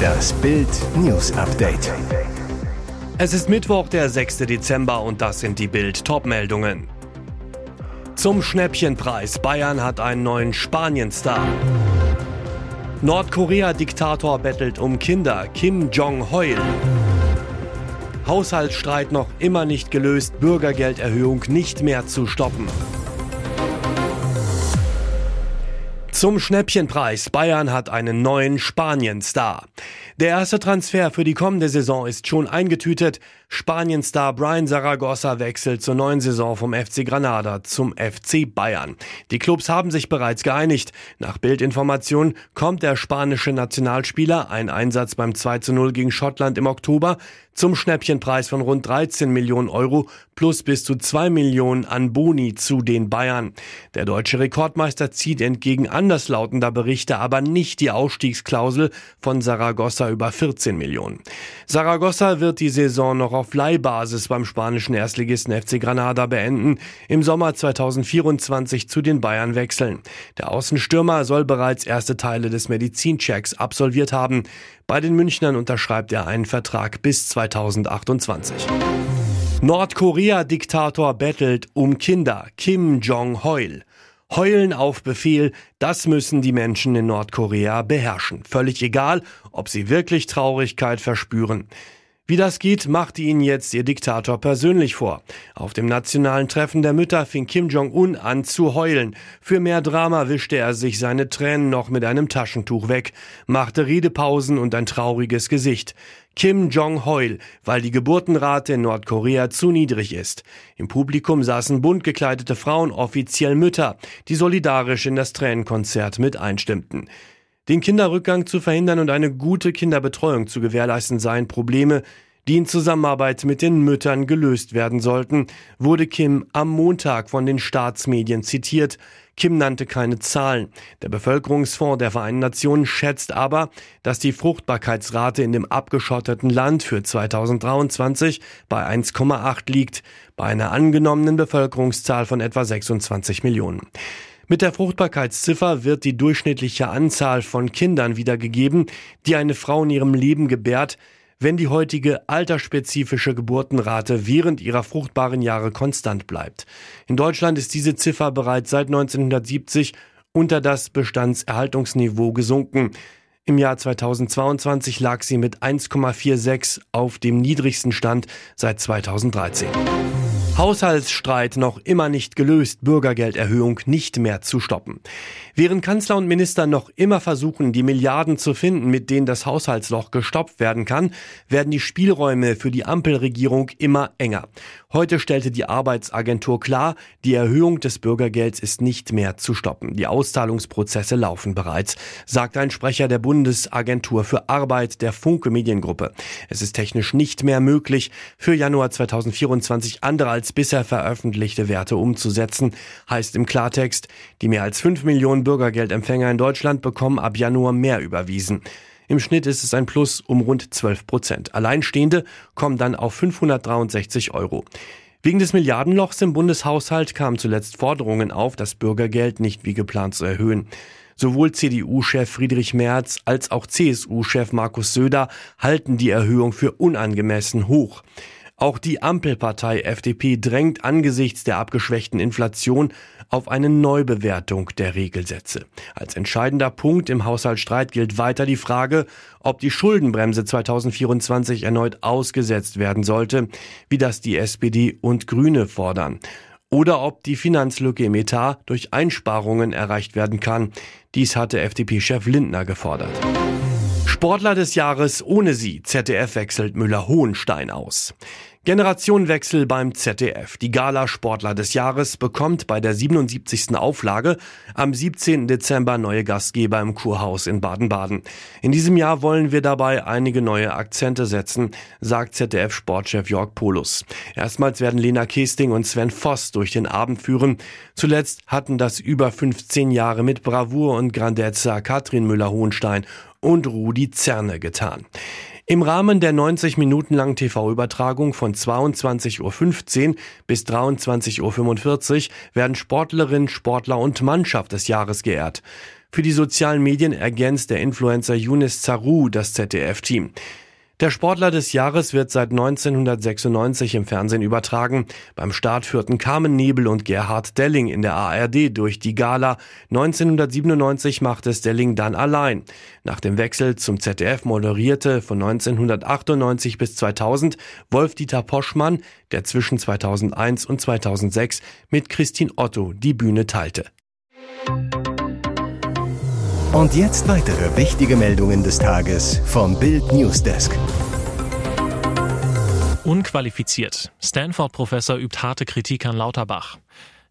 Das Bild News Update. Es ist Mittwoch, der 6. Dezember und das sind die Bild Topmeldungen. Zum Schnäppchenpreis. Bayern hat einen neuen Spanienstar. Nordkorea-Diktator bettelt um Kinder. Kim Jong-heul. Haushaltsstreit noch immer nicht gelöst. Bürgergelderhöhung nicht mehr zu stoppen. Zum Schnäppchenpreis. Bayern hat einen neuen Spanien-Star. Der erste Transfer für die kommende Saison ist schon eingetütet. Spanien-Star Brian Zaragoza wechselt zur neuen Saison vom FC Granada zum FC Bayern. Die Clubs haben sich bereits geeinigt. Nach Bildinformation kommt der spanische Nationalspieler, ein Einsatz beim 2 zu 0 gegen Schottland im Oktober, zum Schnäppchenpreis von rund 13 Millionen Euro plus bis zu 2 Millionen an Boni zu den Bayern. Der deutsche Rekordmeister zieht entgegen anderslautender Berichte aber nicht die Ausstiegsklausel von Saragossa über 14 Millionen. Saragossa wird die Saison noch auf Leihbasis beim spanischen Erstligisten FC Granada beenden, im Sommer 2024 zu den Bayern wechseln. Der Außenstürmer soll bereits erste Teile des Medizinchecks absolviert haben. Bei den Münchnern unterschreibt er einen Vertrag bis 2028. Nordkorea-Diktator bettelt um Kinder. Kim Jong-heul. Heulen auf Befehl, das müssen die Menschen in Nordkorea beherrschen. Völlig egal, ob sie wirklich Traurigkeit verspüren. Wie das geht, machte ihnen jetzt ihr Diktator persönlich vor. Auf dem nationalen Treffen der Mütter fing Kim Jong-un an zu heulen. Für mehr Drama wischte er sich seine Tränen noch mit einem Taschentuch weg, machte Redepausen und ein trauriges Gesicht. Kim Jong-heul, weil die Geburtenrate in Nordkorea zu niedrig ist. Im Publikum saßen bunt gekleidete Frauen, offiziell Mütter, die solidarisch in das Tränenkonzert mit einstimmten. Den Kinderrückgang zu verhindern und eine gute Kinderbetreuung zu gewährleisten seien Probleme, die in Zusammenarbeit mit den Müttern gelöst werden sollten, wurde Kim am Montag von den Staatsmedien zitiert. Kim nannte keine Zahlen. Der Bevölkerungsfonds der Vereinten Nationen schätzt aber, dass die Fruchtbarkeitsrate in dem abgeschotteten Land für 2023 bei 1,8 liegt, bei einer angenommenen Bevölkerungszahl von etwa 26 Millionen. Mit der Fruchtbarkeitsziffer wird die durchschnittliche Anzahl von Kindern wiedergegeben, die eine Frau in ihrem Leben gebärt, wenn die heutige altersspezifische Geburtenrate während ihrer fruchtbaren Jahre konstant bleibt. In Deutschland ist diese Ziffer bereits seit 1970 unter das Bestandserhaltungsniveau gesunken. Im Jahr 2022 lag sie mit 1,46 auf dem niedrigsten Stand seit 2013. Haushaltsstreit noch immer nicht gelöst, Bürgergelderhöhung nicht mehr zu stoppen. Während Kanzler und Minister noch immer versuchen, die Milliarden zu finden, mit denen das Haushaltsloch gestoppt werden kann, werden die Spielräume für die Ampelregierung immer enger. Heute stellte die Arbeitsagentur klar, die Erhöhung des Bürgergelds ist nicht mehr zu stoppen. Die Auszahlungsprozesse laufen bereits, sagt ein Sprecher der Bundesagentur für Arbeit der Funke Mediengruppe. Es ist technisch nicht mehr möglich, für Januar 2024 andere als bisher veröffentlichte Werte umzusetzen, heißt im Klartext, die mehr als 5 Millionen Bürgergeldempfänger in Deutschland bekommen ab Januar mehr überwiesen. Im Schnitt ist es ein Plus um rund 12 Prozent. Alleinstehende kommen dann auf 563 Euro. Wegen des Milliardenlochs im Bundeshaushalt kamen zuletzt Forderungen auf, das Bürgergeld nicht wie geplant zu erhöhen. Sowohl CDU-Chef Friedrich Merz als auch CSU-Chef Markus Söder halten die Erhöhung für unangemessen hoch. Auch die Ampelpartei FDP drängt angesichts der abgeschwächten Inflation auf eine Neubewertung der Regelsätze. Als entscheidender Punkt im Haushaltsstreit gilt weiter die Frage, ob die Schuldenbremse 2024 erneut ausgesetzt werden sollte, wie das die SPD und Grüne fordern oder ob die Finanzlücke im Etat durch Einsparungen erreicht werden kann. Dies hatte FDP-Chef Lindner gefordert. Sportler des Jahres ohne sie. ZDF wechselt Müller-Hohenstein aus. Generationenwechsel beim ZDF. Die Gala Sportler des Jahres bekommt bei der 77. Auflage am 17. Dezember neue Gastgeber im Kurhaus in Baden-Baden. In diesem Jahr wollen wir dabei einige neue Akzente setzen, sagt ZDF-Sportchef Jörg Polus. Erstmals werden Lena Kesting und Sven Voss durch den Abend führen. Zuletzt hatten das über 15 Jahre mit Bravour und Grandezza Katrin Müller-Hohenstein und Rudi Zerne getan. Im Rahmen der 90 Minuten langen TV-Übertragung von 22.15 Uhr bis 23.45 Uhr werden Sportlerinnen, Sportler und Mannschaft des Jahres geehrt. Für die sozialen Medien ergänzt der Influencer Younes Zaru das ZDF-Team. Der Sportler des Jahres wird seit 1996 im Fernsehen übertragen. Beim Start führten Carmen Nebel und Gerhard Delling in der ARD durch die Gala. 1997 machte es Delling dann allein. Nach dem Wechsel zum ZDF moderierte von 1998 bis 2000 Wolf-Dieter Poschmann, der zwischen 2001 und 2006 mit Christine Otto die Bühne teilte. Und jetzt weitere wichtige Meldungen des Tages vom Bild Newsdesk. Unqualifiziert. Stanford-Professor übt harte Kritik an Lauterbach.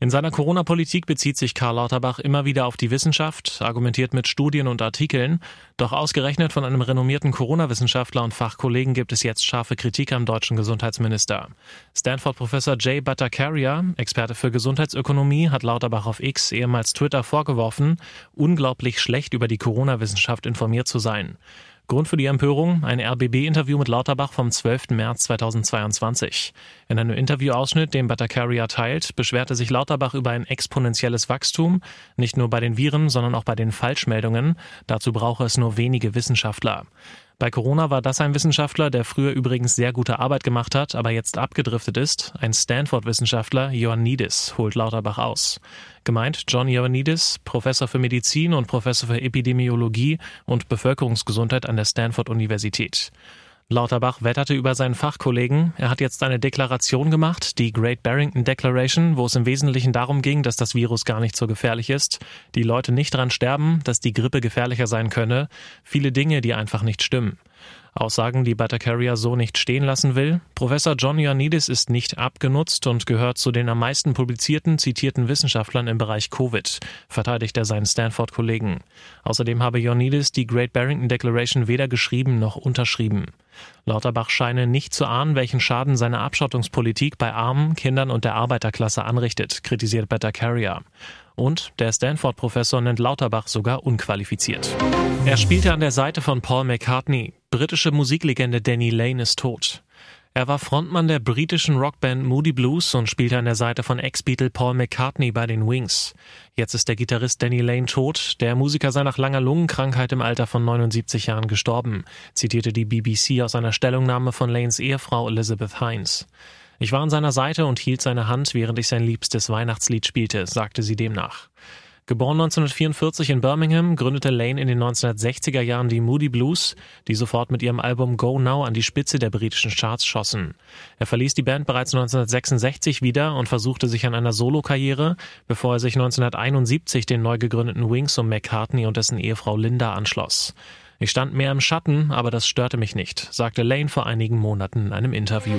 In seiner Corona-Politik bezieht sich Karl Lauterbach immer wieder auf die Wissenschaft, argumentiert mit Studien und Artikeln. Doch ausgerechnet von einem renommierten Corona-Wissenschaftler und Fachkollegen gibt es jetzt scharfe Kritik am deutschen Gesundheitsminister. Stanford-Professor Jay Bhattacharya, Experte für Gesundheitsökonomie, hat Lauterbach auf X, ehemals Twitter, vorgeworfen, unglaublich schlecht über die Corona-Wissenschaft informiert zu sein. Grund für die Empörung ein RBB-Interview mit Lauterbach vom 12. März 2022. In einem Interviewausschnitt, den Bhattacharya teilt, beschwerte sich Lauterbach über ein exponentielles Wachstum, nicht nur bei den Viren, sondern auch bei den Falschmeldungen. Dazu brauche es nur wenige Wissenschaftler. Bei Corona war das ein Wissenschaftler, der früher übrigens sehr gute Arbeit gemacht hat, aber jetzt abgedriftet ist. Ein Stanford-Wissenschaftler, Ioannidis, holt Lauterbach aus. Gemeint John Ioannidis, Professor für Medizin und Professor für Epidemiologie und Bevölkerungsgesundheit an der Stanford-Universität. Lauterbach wetterte über seinen Fachkollegen. Er hat jetzt eine Deklaration gemacht, die Great Barrington Declaration, wo es im Wesentlichen darum ging, dass das Virus gar nicht so gefährlich ist, die Leute nicht dran sterben, dass die Grippe gefährlicher sein könne, viele Dinge, die einfach nicht stimmen. Aussagen, die Bhattacharya so nicht stehen lassen will. Professor John Ioannidis ist nicht abgenutzt und gehört zu den am meisten publizierten, zitierten Wissenschaftlern im Bereich Covid, verteidigt er seinen Stanford-Kollegen. Außerdem habe Ioannidis die Great Barrington Declaration weder geschrieben noch unterschrieben. Lauterbach scheine nicht zu ahnen, welchen Schaden seine Abschottungspolitik bei Armen, Kindern und der Arbeiterklasse anrichtet, kritisiert Bhattacharya. Und der Stanford-Professor nennt Lauterbach sogar unqualifiziert. Er spielte an der Seite von Paul McCartney. Britische Musiklegende Danny Lane ist tot. Er war Frontmann der britischen Rockband Moody Blues und spielte an der Seite von Ex-Beatle Paul McCartney bei den Wings. Jetzt ist der Gitarrist Danny Lane tot. Der Musiker sei nach langer Lungenkrankheit im Alter von 79 Jahren gestorben, zitierte die BBC aus einer Stellungnahme von Lanes Ehefrau Elizabeth Hines. Ich war an seiner Seite und hielt seine Hand, während ich sein liebstes Weihnachtslied spielte, sagte sie demnach. Geboren 1944 in Birmingham, gründete Lane in den 1960er Jahren die Moody Blues, die sofort mit ihrem Album Go Now an die Spitze der britischen Charts schossen. Er verließ die Band bereits 1966 wieder und versuchte sich an einer Solokarriere, bevor er sich 1971 den neu gegründeten Wings um McCartney und dessen Ehefrau Linda anschloss. Ich stand mehr im Schatten, aber das störte mich nicht, sagte Lane vor einigen Monaten in einem Interview.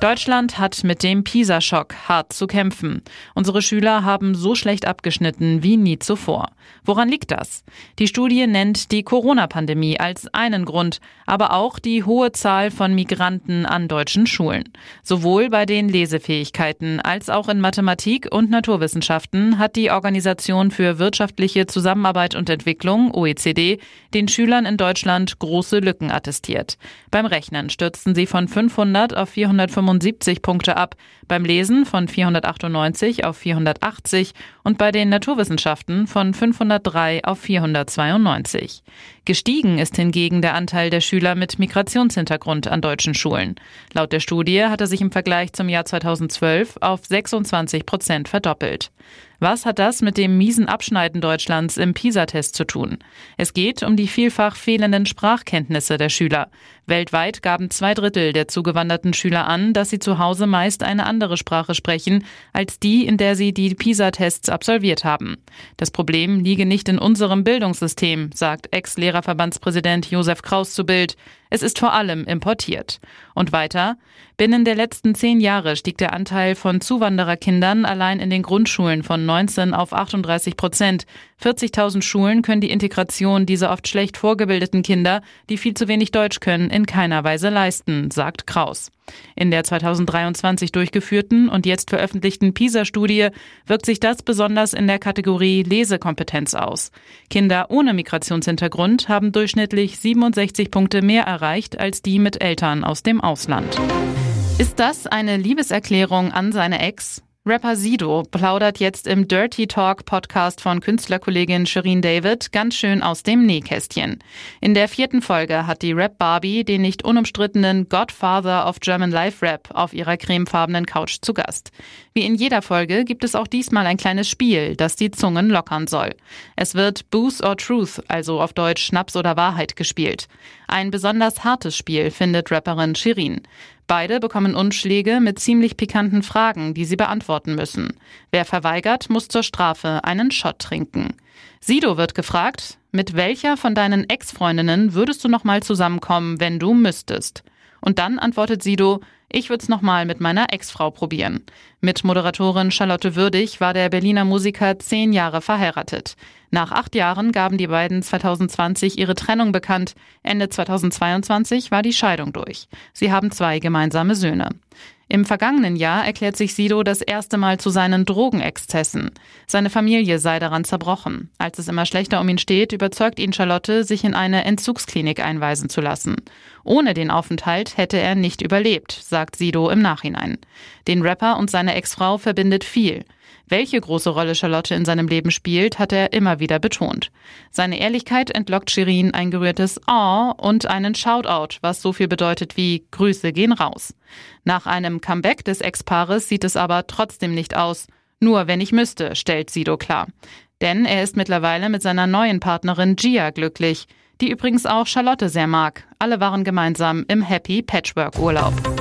Deutschland hat mit dem PISA-Schock hart zu kämpfen. Unsere Schüler haben so schlecht abgeschnitten wie nie zuvor. Woran liegt das? Die Studie nennt die Corona-Pandemie als einen Grund, aber auch die hohe Zahl von Migranten an deutschen Schulen. Sowohl bei den Lesefähigkeiten als auch in Mathematik und Naturwissenschaften hat die Organisation für wirtschaftliche Zusammenarbeit und Entwicklung, OECD, den Schülern in Deutschland große Lücken attestiert. Beim Rechnen stürzten sie von 500 auf 425 75 Punkte ab, beim Lesen von 498 auf 480 und bei den Naturwissenschaften von 503 auf 492. Gestiegen ist hingegen der Anteil der Schüler mit Migrationshintergrund an deutschen Schulen. Laut der Studie hat er sich im Vergleich zum Jahr 2012 auf 26 Prozent verdoppelt. Was hat das mit dem miesen Abschneiden Deutschlands im PISA-Test zu tun? Es geht um die vielfach fehlenden Sprachkenntnisse der Schüler. Weltweit gaben zwei Drittel der zugewanderten Schüler an, dass sie zu Hause meist eine andere Sprache sprechen als die, in der sie die PISA-Tests absolviert haben. Das Problem liege nicht in unserem Bildungssystem, sagt Ex-Lehrerverbandspräsident Josef Kraus zu Bild. Es ist vor allem importiert. Und weiter, binnen der letzten zehn Jahre stieg der Anteil von Zuwandererkindern allein in den Grundschulen von 19 auf 38 Prozent. 40.000 Schulen können die Integration dieser oft schlecht vorgebildeten Kinder, die viel zu wenig Deutsch können, in keiner Weise leisten, sagt Kraus. In der 2023 durchgeführten und jetzt veröffentlichten PISA-Studie wirkt sich das besonders in der Kategorie Lesekompetenz aus. Kinder ohne Migrationshintergrund haben durchschnittlich 67 Punkte mehr erreicht erreicht als die mit Eltern aus dem Ausland. Ist das eine Liebeserklärung an seine Ex? Rapper Sido plaudert jetzt im Dirty Talk Podcast von Künstlerkollegin Shireen David ganz schön aus dem Nähkästchen. In der vierten Folge hat die Rap Barbie den nicht unumstrittenen Godfather of German Life Rap auf ihrer cremefarbenen Couch zu Gast. Wie in jeder Folge gibt es auch diesmal ein kleines Spiel, das die Zungen lockern soll. Es wird Booze or Truth, also auf Deutsch Schnaps oder Wahrheit gespielt. Ein besonders hartes Spiel findet Rapperin Shirin. Beide bekommen Unschläge mit ziemlich pikanten Fragen, die sie beantworten müssen. Wer verweigert, muss zur Strafe einen Shot trinken. Sido wird gefragt, mit welcher von deinen Ex-Freundinnen würdest du nochmal zusammenkommen, wenn du müsstest? Und dann antwortet Sido, ich würde es nochmal mit meiner Ex-Frau probieren. Mit Moderatorin Charlotte Würdig war der Berliner Musiker zehn Jahre verheiratet. Nach acht Jahren gaben die beiden 2020 ihre Trennung bekannt. Ende 2022 war die Scheidung durch. Sie haben zwei gemeinsame Söhne. Im vergangenen Jahr erklärt sich Sido das erste Mal zu seinen Drogenexzessen. Seine Familie sei daran zerbrochen. Als es immer schlechter um ihn steht, überzeugt ihn Charlotte, sich in eine Entzugsklinik einweisen zu lassen. Ohne den Aufenthalt hätte er nicht überlebt, sagt Sido im Nachhinein. Den Rapper und seine Ex-Frau verbindet viel. Welche große Rolle Charlotte in seinem Leben spielt, hat er immer wieder betont. Seine Ehrlichkeit entlockt Shirin ein gerührtes Oh und einen Shoutout, was so viel bedeutet wie Grüße gehen raus. Nach einem Comeback des Ex-Paares sieht es aber trotzdem nicht aus. Nur wenn ich müsste, stellt Sido klar. Denn er ist mittlerweile mit seiner neuen Partnerin Gia glücklich, die übrigens auch Charlotte sehr mag. Alle waren gemeinsam im Happy Patchwork Urlaub.